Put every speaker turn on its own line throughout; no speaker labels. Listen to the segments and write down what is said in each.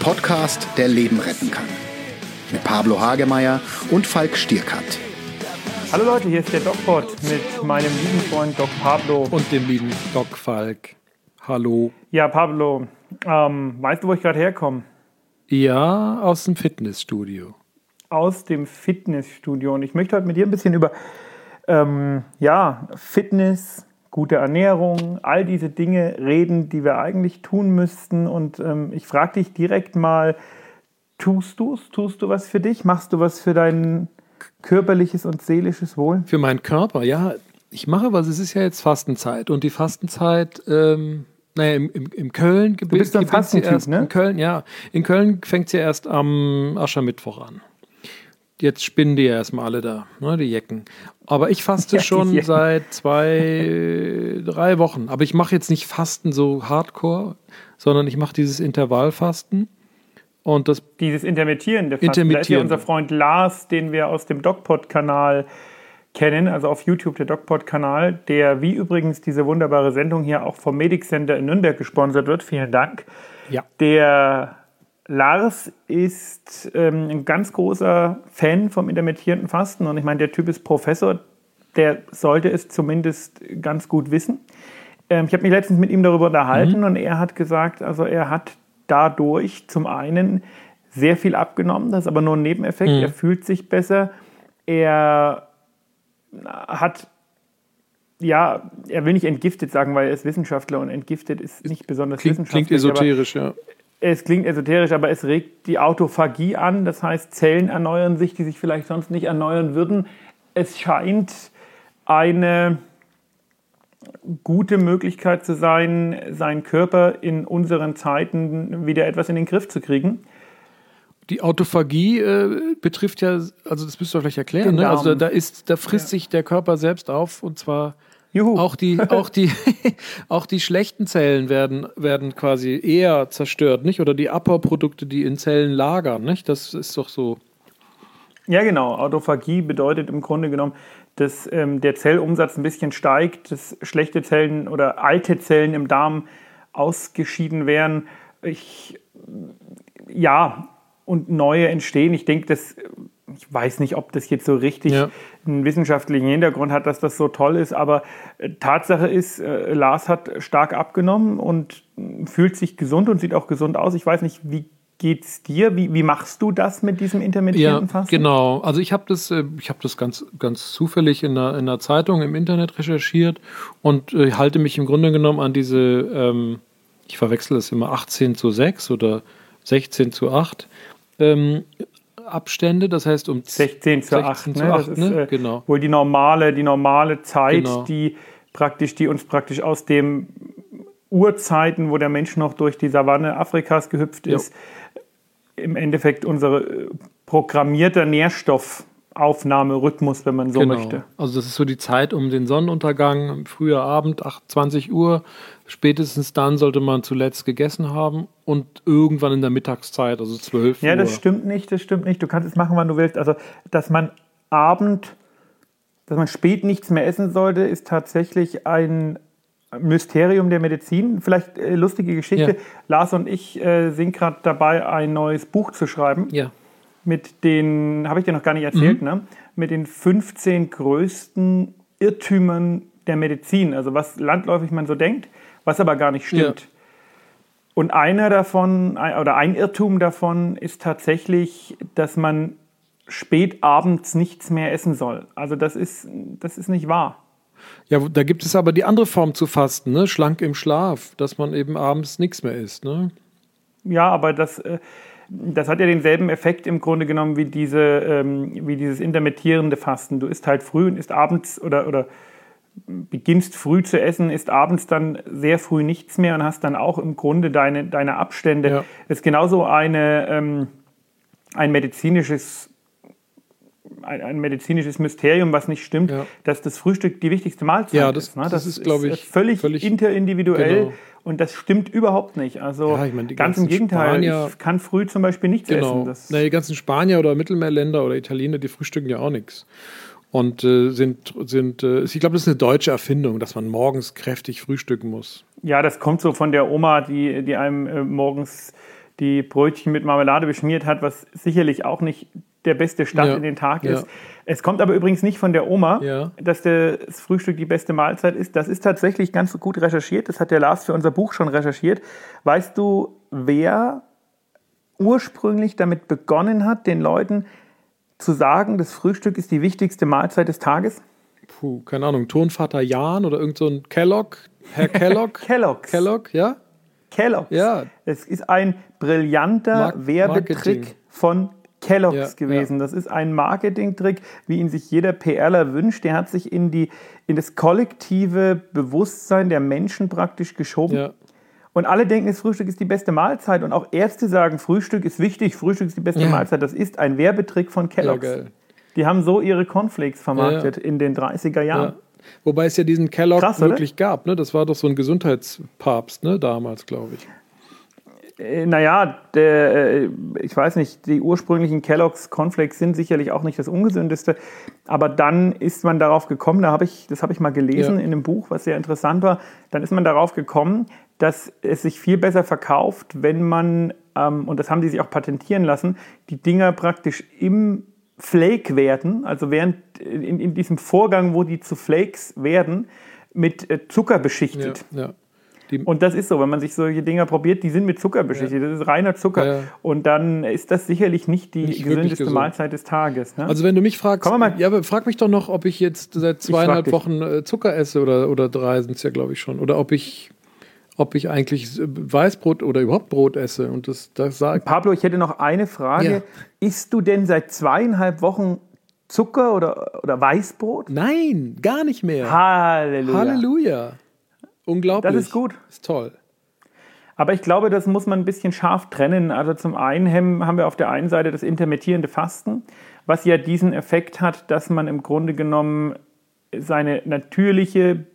Podcast, der Leben retten kann. Mit Pablo Hagemeyer und Falk Stierkat.
Hallo Leute, hier ist der DocPod mit meinem lieben Freund Doc Pablo.
Und dem lieben Doc Falk. Hallo.
Ja, Pablo, ähm, weißt du, wo ich gerade herkomme?
Ja, aus dem Fitnessstudio.
Aus dem Fitnessstudio. Und ich möchte heute mit dir ein bisschen über ähm, ja, Fitness, gute Ernährung, all diese Dinge reden, die wir eigentlich tun müssten. Und ähm, ich frage dich direkt mal, tust du es? Tust du was für dich? Machst du was für dein körperliches und seelisches Wohl?
Für meinen Körper, ja. Ich mache was. Es ist ja jetzt Fastenzeit. Und die Fastenzeit ähm, naja, im, im, im Köln
Du bist ein Fastentyp,
ne? In Köln, ja. In Köln fängt sie ja erst am Aschermittwoch an. Jetzt spinnen die ja erstmal alle da, ne, die Jecken. Aber ich faste ja, schon seit zwei, drei Wochen. Aber ich mache jetzt nicht Fasten so hardcore, sondern ich mache dieses Intervallfasten. Und das
Dieses intermittierende Fasten. Intermittierende. Da ist ja unser Freund Lars, den wir aus dem DocPod-Kanal kennen, also auf YouTube der DocPod-Kanal, der wie übrigens diese wunderbare Sendung hier auch vom Medic Center in Nürnberg gesponsert wird. Vielen Dank.
Ja.
Der Lars ist ähm, ein ganz großer Fan vom intermittierenden Fasten und ich meine, der Typ ist Professor, der sollte es zumindest ganz gut wissen. Ähm, ich habe mich letztens mit ihm darüber unterhalten mhm. und er hat gesagt, also er hat dadurch zum einen sehr viel abgenommen, das ist aber nur ein Nebeneffekt, mhm. er fühlt sich besser, er hat, ja, er will nicht entgiftet sagen, weil er ist Wissenschaftler und entgiftet ist nicht besonders
klingt,
wissenschaftlich.
Klingt esoterisch, ja.
Es klingt esoterisch, aber es regt die Autophagie an. Das heißt, Zellen erneuern sich, die sich vielleicht sonst nicht erneuern würden. Es scheint eine gute Möglichkeit zu sein, seinen Körper in unseren Zeiten wieder etwas in den Griff zu kriegen.
Die Autophagie äh, betrifft ja, also das müsst ihr vielleicht erklären, ne? also da ist, da frisst ja. sich der Körper selbst auf und zwar Juhu. auch die, auch die, auch die schlechten Zellen werden, werden quasi eher zerstört, nicht? Oder die Abbauprodukte, die in Zellen lagern, nicht? Das ist doch so.
Ja, genau. Autophagie bedeutet im Grunde genommen, dass ähm, der Zellumsatz ein bisschen steigt, dass schlechte Zellen oder alte Zellen im Darm ausgeschieden werden. Ich, ja, und neue entstehen. Ich denke, ich weiß nicht, ob das jetzt so richtig ja. Einen wissenschaftlichen Hintergrund hat, dass das so toll ist, aber äh, Tatsache ist, äh, Lars hat stark abgenommen und fühlt sich gesund und sieht auch gesund aus. Ich weiß nicht, wie geht's dir? Wie, wie machst du das mit diesem intermittierenden ja, Fasten?
Genau, also ich habe das, äh, ich habe das ganz, ganz zufällig in der, in der Zeitung im Internet recherchiert und äh, halte mich im Grunde genommen an diese, ähm, ich verwechsel das immer 18 zu 6 oder 16 zu 8 ähm, Abstände, das heißt um
16 zu 8, 16 ne? 8 das ne? ist, äh, genau. wohl die normale, die normale Zeit, genau. die praktisch, die uns praktisch aus dem Urzeiten, wo der Mensch noch durch die Savanne Afrikas gehüpft ist, jo. im Endeffekt unsere äh, programmierter Nährstoffaufnahmerhythmus, wenn man so genau. möchte.
Also das ist so die Zeit um den Sonnenuntergang, früher Abend, 8, 20 Uhr Spätestens dann sollte man zuletzt gegessen haben und irgendwann in der Mittagszeit, also 12
Uhr. Ja, das stimmt nicht, das stimmt nicht. Du kannst es machen, wann du willst. Also, dass man Abend, dass man spät nichts mehr essen sollte, ist tatsächlich ein Mysterium der Medizin. Vielleicht äh, lustige Geschichte. Ja. Lars und ich äh, sind gerade dabei, ein neues Buch zu schreiben.
Ja.
Mit den, habe ich dir noch gar nicht erzählt, mhm. ne? Mit den 15 größten Irrtümern der Medizin. Also was landläufig man so denkt was aber gar nicht stimmt. Ja. Und einer davon, oder ein Irrtum davon ist tatsächlich, dass man spät abends nichts mehr essen soll. Also das ist, das ist nicht wahr.
Ja, da gibt es aber die andere Form zu fasten, ne? schlank im Schlaf, dass man eben abends nichts mehr isst. Ne?
Ja, aber das, äh, das hat ja denselben Effekt im Grunde genommen wie, diese, ähm, wie dieses intermittierende Fasten. Du isst halt früh und isst abends oder, oder beginnst früh zu essen, isst abends dann sehr früh nichts mehr und hast dann auch im Grunde deine, deine Abstände. Ja. Das ist genauso eine, ähm, ein medizinisches ein, ein, medizinisches Mysterium, was nicht stimmt, ja. dass das Frühstück die wichtigste Mahlzeit
ja, das,
ist.
Ne? Das, das, ist, glaube ich,
völlig, völlig interindividuell genau. und das stimmt überhaupt nicht. Also ja, ich mein, ganz im Gegenteil, Spanier, ich kann früh zum Beispiel nichts genau. essen. Das
Na, die ganzen Spanier oder Mittelmeerländer oder Italiener, die frühstücken ja auch nichts und äh, sind, sind äh, ich glaube, das ist eine deutsche Erfindung, dass man morgens kräftig frühstücken muss.
Ja, das kommt so von der Oma, die, die einem äh, morgens die Brötchen mit Marmelade beschmiert hat, was sicherlich auch nicht der beste Start ja. in den Tag ist. Ja. Es kommt aber übrigens nicht von der Oma, ja. dass das Frühstück die beste Mahlzeit ist. Das ist tatsächlich ganz gut recherchiert. Das hat der Lars für unser Buch schon recherchiert. Weißt du, wer ursprünglich damit begonnen hat, den Leuten zu sagen, das Frühstück ist die wichtigste Mahlzeit des Tages?
Puh, keine Ahnung, Tonvater Jan oder irgend so ein Kellogg, Herr Kellogg?
Kellogg's.
Kellogg, ja?
Kellogg's. Ja. Es ist ein brillanter Mar Werbetrick Marketing. von Kellogg's ja, gewesen. Ja. Das ist ein Marketingtrick, wie ihn sich jeder PRler wünscht. Der hat sich in, die, in das kollektive Bewusstsein der Menschen praktisch geschoben. Ja. Und alle denken, das Frühstück ist die beste Mahlzeit. Und auch Ärzte sagen, Frühstück ist wichtig, Frühstück ist die beste Mahlzeit. Das ist ein Werbetrick von Kellogg's. die haben so ihre Cornflakes vermarktet in den 30er Jahren.
Wobei es ja diesen Kellogg Krass, wirklich gab. Ne? Das war doch so ein Gesundheitspapst ne? damals, glaube ich.
Äh, naja, der, äh, ich weiß nicht, die ursprünglichen Kellogg's Cornflakes sind sicherlich auch nicht das ungesündeste, aber dann ist man darauf gekommen, da habe ich, das habe ich mal gelesen ja. in einem Buch, was sehr interessant war, dann ist man darauf gekommen, dass es sich viel besser verkauft, wenn man, ähm, und das haben die sich auch patentieren lassen, die Dinger praktisch im Flake werden, also während in, in diesem Vorgang, wo die zu Flakes werden, mit äh, Zucker beschichtet. Ja, ja. Die und das ist so, wenn man sich solche Dinger probiert, die sind mit Zucker beschichtet. Ja. Das ist reiner Zucker. Ja. Und dann ist das sicherlich nicht die nicht gesündeste. Mahlzeit des Tages. Ne?
Also wenn du mich fragst. Ja, frag mich doch noch, ob ich jetzt seit zweieinhalb Wochen äh, Zucker esse oder, oder drei sind es ja, glaube ich, schon. Oder ob ich ob ich eigentlich Weißbrot oder überhaupt Brot esse. Und das, das sagt.
Pablo, ich hätte noch eine Frage. Ja. Isst du denn seit zweieinhalb Wochen Zucker oder, oder Weißbrot?
Nein, gar nicht mehr.
Halleluja.
Halleluja. Unglaublich.
Das ist gut.
Das ist toll.
Aber ich glaube, das muss man ein bisschen scharf trennen. Also zum einen haben wir auf der einen Seite das intermittierende Fasten, was ja diesen Effekt hat, dass man im Grunde genommen seine natürliche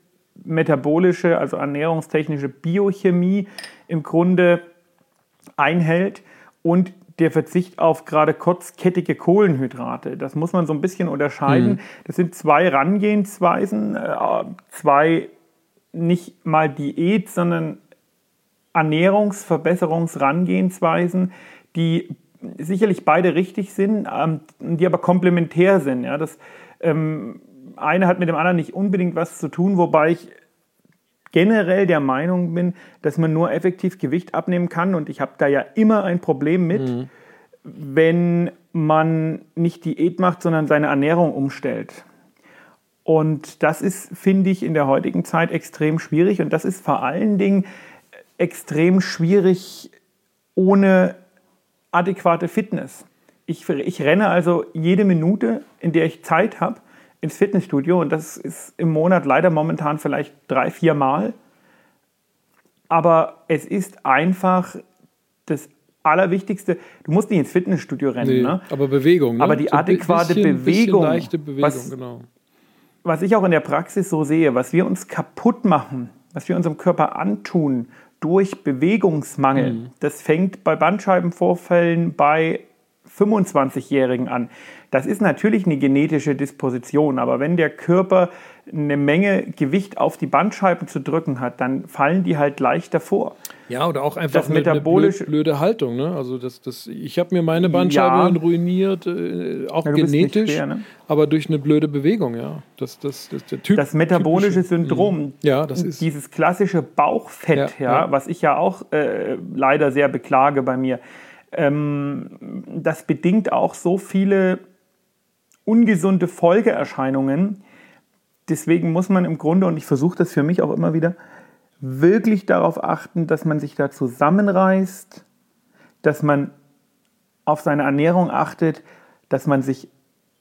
metabolische, also ernährungstechnische Biochemie im Grunde einhält und der Verzicht auf gerade kurzkettige Kohlenhydrate. Das muss man so ein bisschen unterscheiden. Mhm. Das sind zwei Herangehensweisen, äh, zwei nicht mal Diät, sondern Ernährungsverbesserungsrangehensweisen, die sicherlich beide richtig sind, ähm, die aber komplementär sind. Ja, das ähm, eine hat mit dem anderen nicht unbedingt was zu tun, wobei ich generell der Meinung bin, dass man nur effektiv Gewicht abnehmen kann und ich habe da ja immer ein Problem mit, mhm. wenn man nicht Diät macht, sondern seine Ernährung umstellt. Und das ist, finde ich, in der heutigen Zeit extrem schwierig. Und das ist vor allen Dingen extrem schwierig ohne adäquate Fitness. Ich, ich renne also jede Minute, in der ich Zeit habe, ins Fitnessstudio. Und das ist im Monat leider momentan vielleicht drei, vier Mal. Aber es ist einfach das Allerwichtigste, du musst nicht ins Fitnessstudio rennen, nee, ne?
aber Bewegung. Ne?
Aber die so adäquate bisschen, Bewegung,
bisschen leichte Bewegung was, genau
was ich auch in der Praxis so sehe, was wir uns kaputt machen, was wir unserem Körper antun durch Bewegungsmangel, mhm. das fängt bei Bandscheibenvorfällen bei 25-Jährigen an. Das ist natürlich eine genetische Disposition, aber wenn der Körper eine Menge Gewicht auf die Bandscheiben zu drücken hat, dann fallen die halt leichter vor.
Ja, oder auch einfach das eine, metabolische eine blöde Haltung. Ne? Also das, das, ich habe mir meine Bandscheiben ja. ruiniert, äh, auch ja, genetisch, schwer, ne? aber durch eine blöde Bewegung. Ja, das, das, das, der typ,
das metabolische typische, Syndrom, mhm.
ja, das ist
dieses klassische Bauchfett, ja, ja was ich ja auch äh, leider sehr beklage bei mir. Ähm, das bedingt auch so viele ungesunde Folgeerscheinungen. Deswegen muss man im Grunde, und ich versuche das für mich auch immer wieder, wirklich darauf achten, dass man sich da zusammenreißt, dass man auf seine Ernährung achtet, dass man sich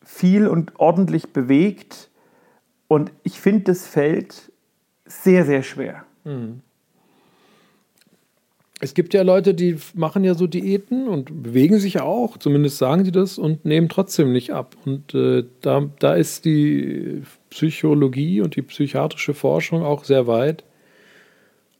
viel und ordentlich bewegt. Und ich finde, das fällt sehr, sehr schwer. Mhm.
Es gibt ja Leute, die machen ja so Diäten und bewegen sich auch, zumindest sagen sie das und nehmen trotzdem nicht ab. Und äh, da, da ist die Psychologie und die psychiatrische Forschung auch sehr weit.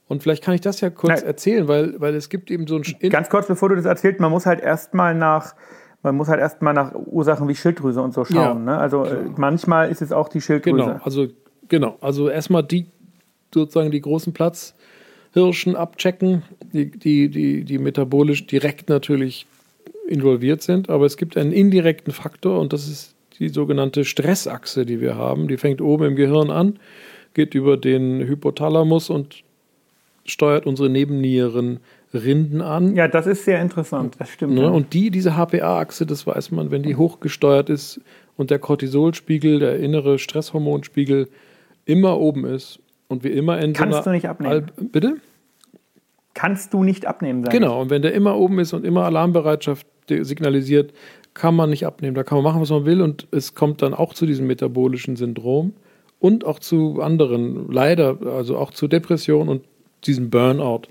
Und vielleicht kann ich das ja kurz Nein. erzählen, weil, weil es gibt eben so ein.
Ganz kurz, bevor du das erzählst, man muss halt erstmal nach, man muss halt erstmal nach Ursachen wie Schilddrüse und so schauen. Ja, ne? Also äh, manchmal ist es auch die Schilddrüse.
Genau, also genau, also erstmal die sozusagen die großen Platz Hirschen abchecken, die, die, die, die metabolisch direkt natürlich involviert sind. Aber es gibt einen indirekten Faktor und das ist die sogenannte Stressachse, die wir haben. Die fängt oben im Gehirn an, geht über den Hypothalamus und steuert unsere Nebennieren Rinden an.
Ja, das ist sehr interessant, das stimmt.
Ne? Und die, diese HPA-Achse, das weiß man, wenn die hochgesteuert ist und der Cortisolspiegel, der innere Stresshormonspiegel immer oben ist und wir immer in
Kannst so du nicht abnehmen. Al
Bitte?
Kannst du nicht abnehmen,
Genau, und wenn der immer oben ist und immer Alarmbereitschaft signalisiert, kann man nicht abnehmen. Da kann man machen, was man will und es kommt dann auch zu diesem metabolischen Syndrom und auch zu anderen, leider, also auch zu Depressionen und diesen Burnout,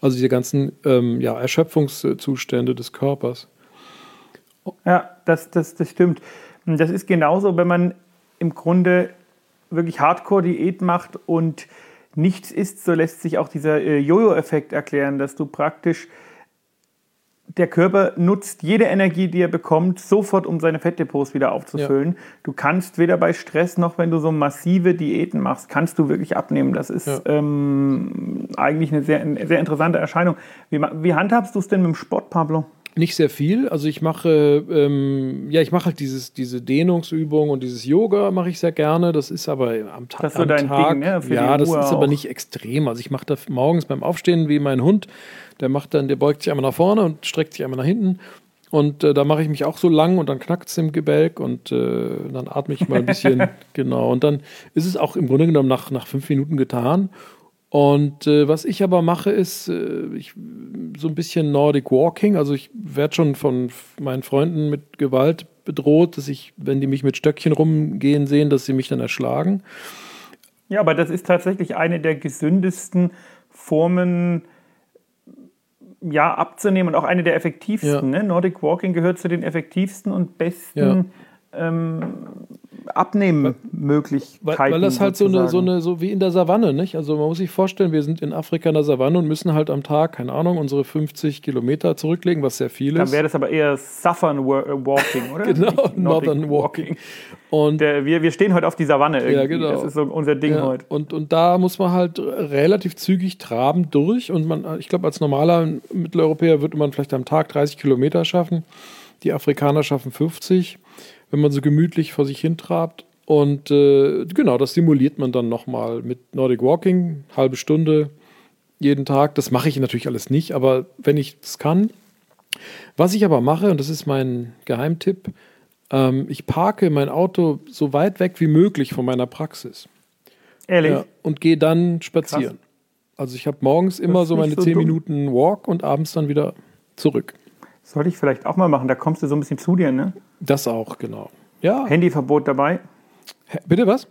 also diese ganzen ähm, ja, Erschöpfungszustände des Körpers.
Ja, das, das, das stimmt. Das ist genauso, wenn man im Grunde wirklich Hardcore-Diät macht und nichts isst, so lässt sich auch dieser äh, Jojo-Effekt erklären, dass du praktisch der Körper nutzt jede Energie, die er bekommt, sofort, um seine Fettdepots wieder aufzufüllen. Ja. Du kannst weder bei Stress noch, wenn du so massive Diäten machst, kannst du wirklich abnehmen. Das ist ja. ähm, eigentlich eine sehr, eine sehr interessante Erscheinung. Wie, wie handhabst du es denn mit dem Sport, Pablo?
Nicht sehr viel. Also ich mache, ähm, ja, ich mache halt dieses, diese Dehnungsübung und dieses Yoga mache ich sehr gerne. Das ist aber am, Ta das am dein Tag. Ding, ne? ja, das ist auch. aber nicht extrem. Also ich mache das morgens beim Aufstehen wie mein Hund. Der macht dann, der beugt sich einmal nach vorne und streckt sich einmal nach hinten. Und äh, da mache ich mich auch so lang und dann knackt es im Gebälk und äh, dann atme ich mal ein bisschen. genau. Und dann ist es auch im Grunde genommen nach, nach fünf Minuten getan. Und äh, was ich aber mache, ist äh, ich, so ein bisschen Nordic Walking. Also ich werde schon von meinen Freunden mit Gewalt bedroht, dass ich, wenn die mich mit Stöckchen rumgehen sehen, dass sie mich dann erschlagen.
Ja, aber das ist tatsächlich eine der gesündesten Formen, ja, abzunehmen und auch eine der effektivsten. Ja. Ne? Nordic Walking gehört zu den effektivsten und besten ja. ähm, Abnehmmöglichkeiten.
Weil, weil das halt so eine, so eine, so wie in der Savanne, nicht? Also man muss sich vorstellen, wir sind in Afrika in der Savanne und müssen halt am Tag, keine Ahnung, unsere 50 Kilometer zurücklegen, was sehr viel ist.
Dann wäre das aber eher Southern äh, Walking, oder?
genau, Northern Walking.
Und der, wir, wir stehen heute auf die Savanne irgendwie. Ja, genau. Das ist so unser Ding ja, heute.
Und, und da muss man halt relativ zügig traben durch. Und man, ich glaube, als normaler Mitteleuropäer würde man vielleicht am Tag 30 Kilometer schaffen. Die Afrikaner schaffen 50 wenn man so gemütlich vor sich hin trabt. Und äh, genau, das simuliert man dann nochmal mit Nordic Walking, halbe Stunde jeden Tag. Das mache ich natürlich alles nicht, aber wenn ich es kann. Was ich aber mache, und das ist mein Geheimtipp, ähm, ich parke mein Auto so weit weg wie möglich von meiner Praxis.
Ehrlich? Ja,
und gehe dann spazieren. Krass. Also ich habe morgens immer so meine so 10 dumm. Minuten Walk und abends dann wieder zurück.
Sollte ich vielleicht auch mal machen, da kommst du so ein bisschen zu dir, ne?
Das auch, genau.
Ja. Handyverbot dabei.
Bitte was?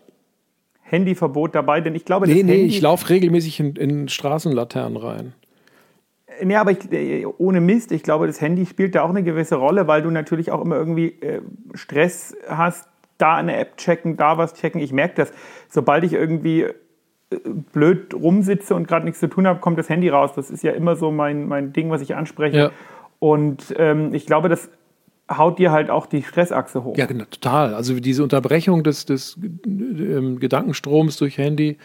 Handyverbot dabei, denn ich glaube,
nee, nee, Handy ich laufe regelmäßig in, in Straßenlaternen rein.
Nee, aber ich, äh, ohne Mist, ich glaube, das Handy spielt da auch eine gewisse Rolle, weil du natürlich auch immer irgendwie äh, Stress hast, da eine App checken, da was checken. Ich merke das, sobald ich irgendwie äh, blöd rumsitze und gerade nichts zu tun habe, kommt das Handy raus. Das ist ja immer so mein, mein Ding, was ich anspreche. Ja. Und ähm, ich glaube, das haut dir halt auch die Stressachse hoch.
Ja, genau, total. Also diese Unterbrechung des, des ähm, Gedankenstroms durch Handy,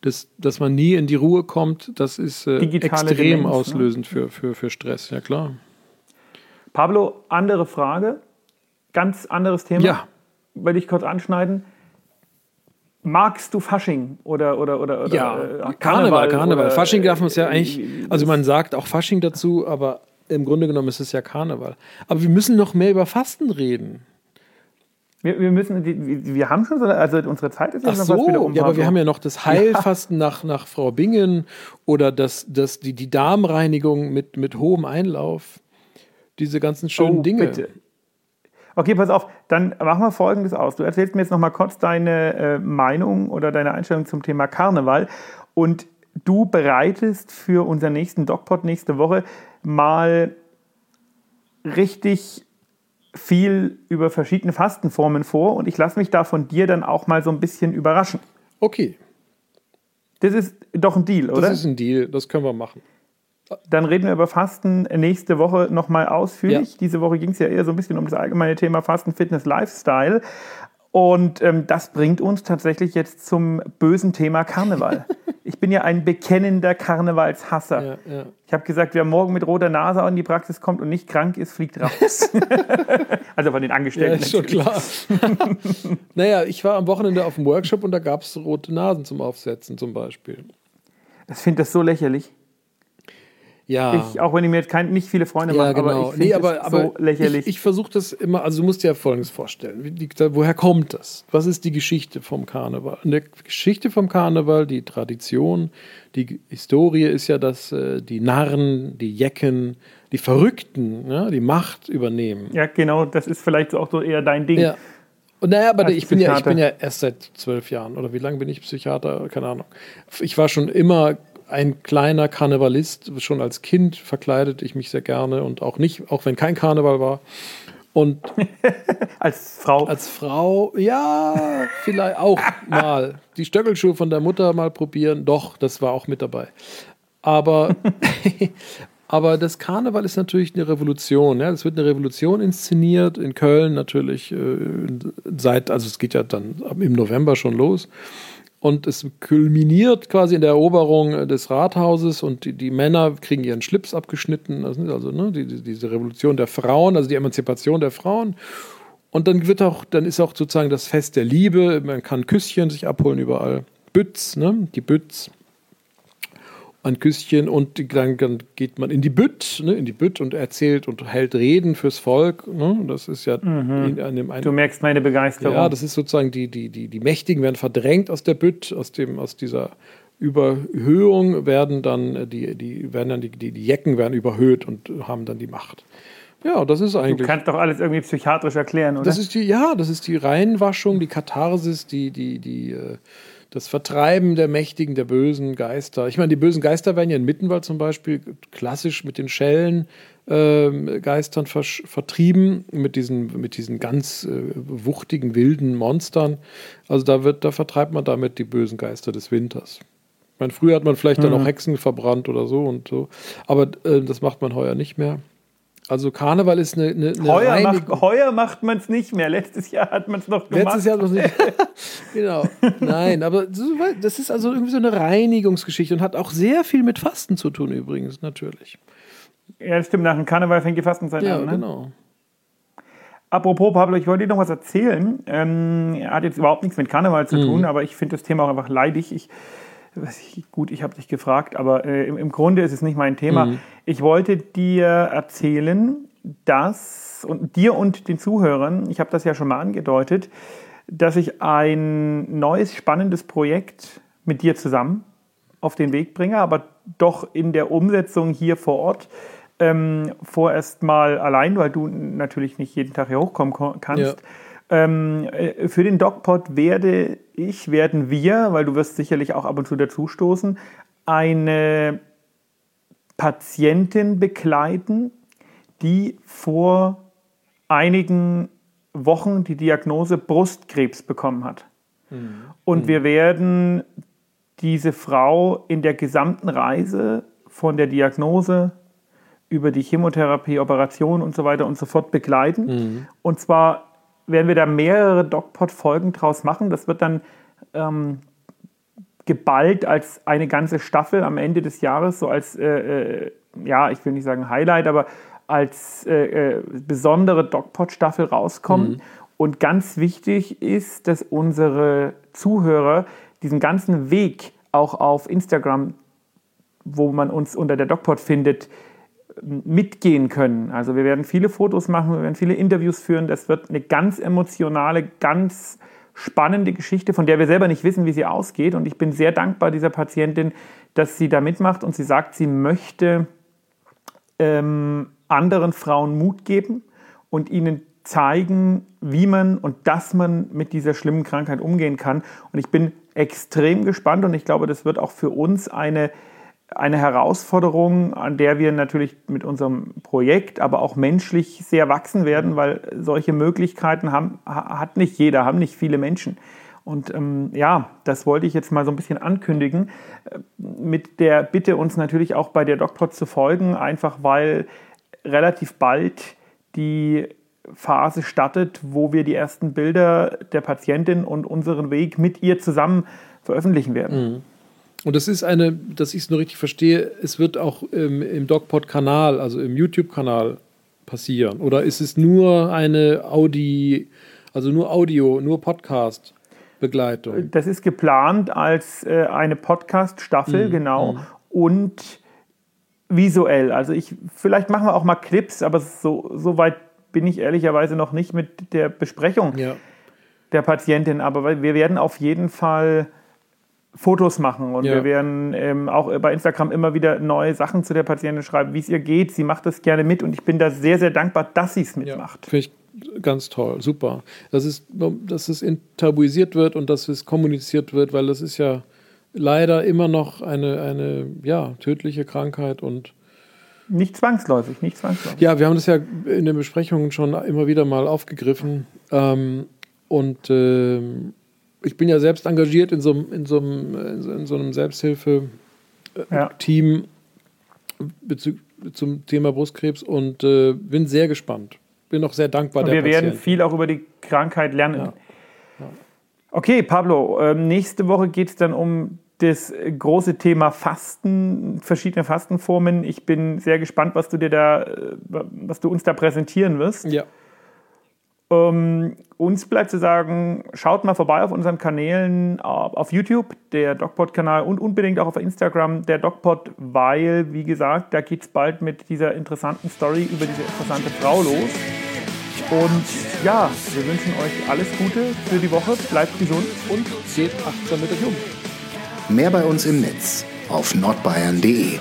das, dass man nie in die Ruhe kommt, das ist äh, extrem Demenz, ne? auslösend ne? für, für, für Stress, ja klar.
Pablo, andere Frage, ganz anderes Thema.
Ja.
Will ich kurz anschneiden. Magst du Fasching oder oder oder,
oder ja, äh, Karneval? Karneval, Karneval. Fasching darf man es ja eigentlich, also man sagt auch Fasching dazu, aber im Grunde genommen ist es ja Karneval. Aber wir müssen noch mehr über Fasten reden.
Wir, wir müssen, wir, wir haben schon so, also unsere Zeit ist
ja noch so, was wieder um. Ja, aber wir haben ja noch das Heilfasten ja. nach, nach Frau Bingen oder das, das, die, die Darmreinigung mit, mit hohem Einlauf. Diese ganzen schönen oh, Dinge. Bitte.
Okay, pass auf, dann machen wir Folgendes aus. Du erzählst mir jetzt noch mal kurz deine äh, Meinung oder deine Einstellung zum Thema Karneval und du bereitest für unseren nächsten DocPod nächste Woche mal richtig viel über verschiedene Fastenformen vor und ich lasse mich da von dir dann auch mal so ein bisschen überraschen.
Okay.
Das ist doch ein Deal, oder?
Das ist ein Deal, das können wir machen.
Dann reden wir über Fasten nächste Woche nochmal ausführlich. Ja. Diese Woche ging es ja eher so ein bisschen um das allgemeine Thema Fasten, Fitness, Lifestyle. Und ähm, das bringt uns tatsächlich jetzt zum bösen Thema Karneval. ich bin ja ein bekennender Karnevalshasser. Ja, ja. Ich habe gesagt, wer morgen mit roter Nase in die Praxis kommt und nicht krank ist, fliegt raus. also von den Angestellten. Ja,
ist schon klar. naja, ich war am Wochenende auf dem Workshop und da gab es rote Nasen zum Aufsetzen zum Beispiel.
Ich finde das so lächerlich. Ja. Ich, auch wenn ich mir jetzt kein, nicht viele Freunde ja, mache, genau. aber ich nee, aber, aber so lächerlich.
Ich, ich versuche das immer, also du musst dir ja Folgendes vorstellen. Die, woher kommt das? Was ist die Geschichte vom Karneval? Und die Geschichte vom Karneval, die Tradition, die Historie ist ja, dass äh, die Narren, die Jecken, die Verrückten ja, die Macht übernehmen.
Ja, genau, das ist vielleicht auch so eher dein Ding.
Ja. Und naja, aber ich bin, ja, ich bin ja erst seit zwölf Jahren oder wie lange bin ich Psychiater? Keine Ahnung. Ich war schon immer ein kleiner Karnevalist, schon als Kind verkleidet ich mich sehr gerne und auch nicht, auch wenn kein Karneval war. Und
als Frau?
Als Frau, ja, vielleicht auch mal. Die Stöckelschuhe von der Mutter mal probieren, doch, das war auch mit dabei. Aber, aber das Karneval ist natürlich eine Revolution. Ja? Es wird eine Revolution inszeniert, in Köln natürlich, äh, seit, also es geht ja dann im November schon los. Und es kulminiert quasi in der Eroberung des Rathauses und die, die Männer kriegen ihren Schlips abgeschnitten. Also ne, die, diese Revolution der Frauen, also die Emanzipation der Frauen. Und dann wird auch, dann ist auch sozusagen das Fest der Liebe. Man kann Küsschen sich abholen überall. Bütz, ne? Die Bütz ein Küsschen und dann, dann geht man in die Bütt, ne, in die Bütt und erzählt und hält Reden fürs Volk. Ne? Das ist ja
mhm. in, an dem einen, Du merkst meine Begeisterung.
Ja, das ist sozusagen die, die, die, die Mächtigen werden verdrängt aus der Bütt, aus dem, aus dieser Überhöhung werden dann die, die werden dann die, die, die Jecken werden überhöht und haben dann die Macht. Ja, das ist eigentlich. Du
kannst doch alles irgendwie psychiatrisch erklären, oder?
Das ist die, ja, das ist die Reinwaschung, die Katharsis, die, die, die, äh, das Vertreiben der Mächtigen, der bösen Geister. Ich meine, die bösen Geister werden ja in Mittenwald zum Beispiel klassisch mit den Schellen äh, Geistern vertrieben, mit diesen, mit diesen ganz äh, wuchtigen, wilden Monstern. Also da wird, da vertreibt man damit die bösen Geister des Winters. Ich meine, früher hat man vielleicht mhm. dann auch Hexen verbrannt oder so und so, aber äh, das macht man heuer nicht mehr. Also Karneval ist eine, eine, eine
heuer, macht, heuer macht man es nicht mehr. Letztes Jahr hat man es noch gemacht.
Letztes Jahr noch nicht. genau. Nein, aber das ist also irgendwie so eine Reinigungsgeschichte und hat auch sehr viel mit Fasten zu tun übrigens, natürlich.
Ja, das stimmt. Nach dem Karneval fängt die Fastenzeit
ja,
an.
Ja, ne? genau.
Apropos, Pablo, ich wollte dir noch was erzählen. Ähm, hat jetzt überhaupt nichts mit Karneval zu tun, mhm. aber ich finde das Thema auch einfach leidig. Ich gut, ich habe dich gefragt, aber äh, im, im, Grunde ist es nicht mein Thema. Mhm. Ich wollte dir erzählen, dass und dir und den Zuhörern, ich habe das ja schon mal angedeutet, dass ich ein neues spannendes Projekt mit dir zusammen auf den Weg bringe, aber doch in der Umsetzung hier vor Ort ähm, vorerst mal allein, weil du natürlich nicht jeden Tag hier hochkommen kannst. Ja ähm, äh, für den DocPod werde ich, werden wir, weil du wirst sicherlich auch ab und zu dazustoßen, eine Patientin begleiten, die vor einigen Wochen die Diagnose Brustkrebs bekommen hat. Mhm. Und wir werden diese Frau in der gesamten Reise von der Diagnose über die Chemotherapie, Operation und so weiter und so fort begleiten. Mhm. Und zwar werden wir da mehrere DocPod-Folgen draus machen. Das wird dann ähm, geballt als eine ganze Staffel am Ende des Jahres, so als, äh, äh, ja, ich will nicht sagen Highlight, aber als äh, äh besondere DocPod-Staffel rauskommen. Mhm. Und ganz wichtig ist, dass unsere Zuhörer diesen ganzen Weg auch auf Instagram, wo man uns unter der DocPod findet, mitgehen können. Also wir werden viele Fotos machen, wir werden viele Interviews führen. Das wird eine ganz emotionale, ganz spannende Geschichte, von der wir selber nicht wissen, wie sie ausgeht. Und ich bin sehr dankbar dieser Patientin, dass sie da mitmacht und sie sagt, sie möchte ähm, anderen Frauen Mut geben und ihnen zeigen, wie man und dass man mit dieser schlimmen Krankheit umgehen kann. Und ich bin extrem gespannt und ich glaube, das wird auch für uns eine eine Herausforderung, an der wir natürlich mit unserem Projekt, aber auch menschlich sehr wachsen werden, weil solche Möglichkeiten haben, hat nicht jeder, haben nicht viele Menschen. Und ähm, ja, das wollte ich jetzt mal so ein bisschen ankündigen, äh, mit der Bitte, uns natürlich auch bei der DocPod zu folgen, einfach weil relativ bald die Phase startet, wo wir die ersten Bilder der Patientin und unseren Weg mit ihr zusammen veröffentlichen werden. Mhm.
Und das ist eine, dass ich es nur richtig verstehe, es wird auch im, im DocPod-Kanal, also im YouTube-Kanal passieren. Oder ist es nur eine Audi, also nur Audio, nur Podcast? Begleitung.
Das ist geplant als äh, eine Podcast-Staffel, mhm. genau. Mhm. Und visuell. Also ich, vielleicht machen wir auch mal Clips, aber so, so weit bin ich ehrlicherweise noch nicht mit der Besprechung ja. der Patientin. Aber wir werden auf jeden Fall Fotos machen und ja. wir werden ähm, auch bei Instagram immer wieder neue Sachen zu der Patientin schreiben, wie es ihr geht. Sie macht das gerne mit und ich bin da sehr, sehr dankbar, dass sie es mitmacht.
Ja, Finde ich ganz toll, super. Dass es, dass es tabuisiert wird und dass es kommuniziert wird, weil das ist ja leider immer noch eine, eine ja, tödliche Krankheit und
nicht zwangsläufig, nicht zwangsläufig.
Ja, wir haben das ja in den Besprechungen schon immer wieder mal aufgegriffen. Ähm, und äh, ich bin ja selbst engagiert in so, in so, in so einem Selbsthilfe-Team ja. zum Thema Brustkrebs und äh, bin sehr gespannt. Bin auch sehr dankbar.
Und wir werden viel auch über die Krankheit lernen. Ja. Ja. Okay, Pablo, äh, nächste Woche geht es dann um das große Thema Fasten, verschiedene Fastenformen. Ich bin sehr gespannt, was du dir da, äh, was du uns da präsentieren wirst.
Ja.
Ähm, uns bleibt zu sagen, schaut mal vorbei auf unseren Kanälen auf YouTube, der DocPod-Kanal und unbedingt auch auf Instagram, der DocPod, weil, wie gesagt, da geht es bald mit dieser interessanten Story über diese interessante Frau los. Und ja, wir wünschen euch alles Gute für die Woche, bleibt gesund und geht achtsam mit euch um.
Mehr bei uns im Netz auf nordbayern.de.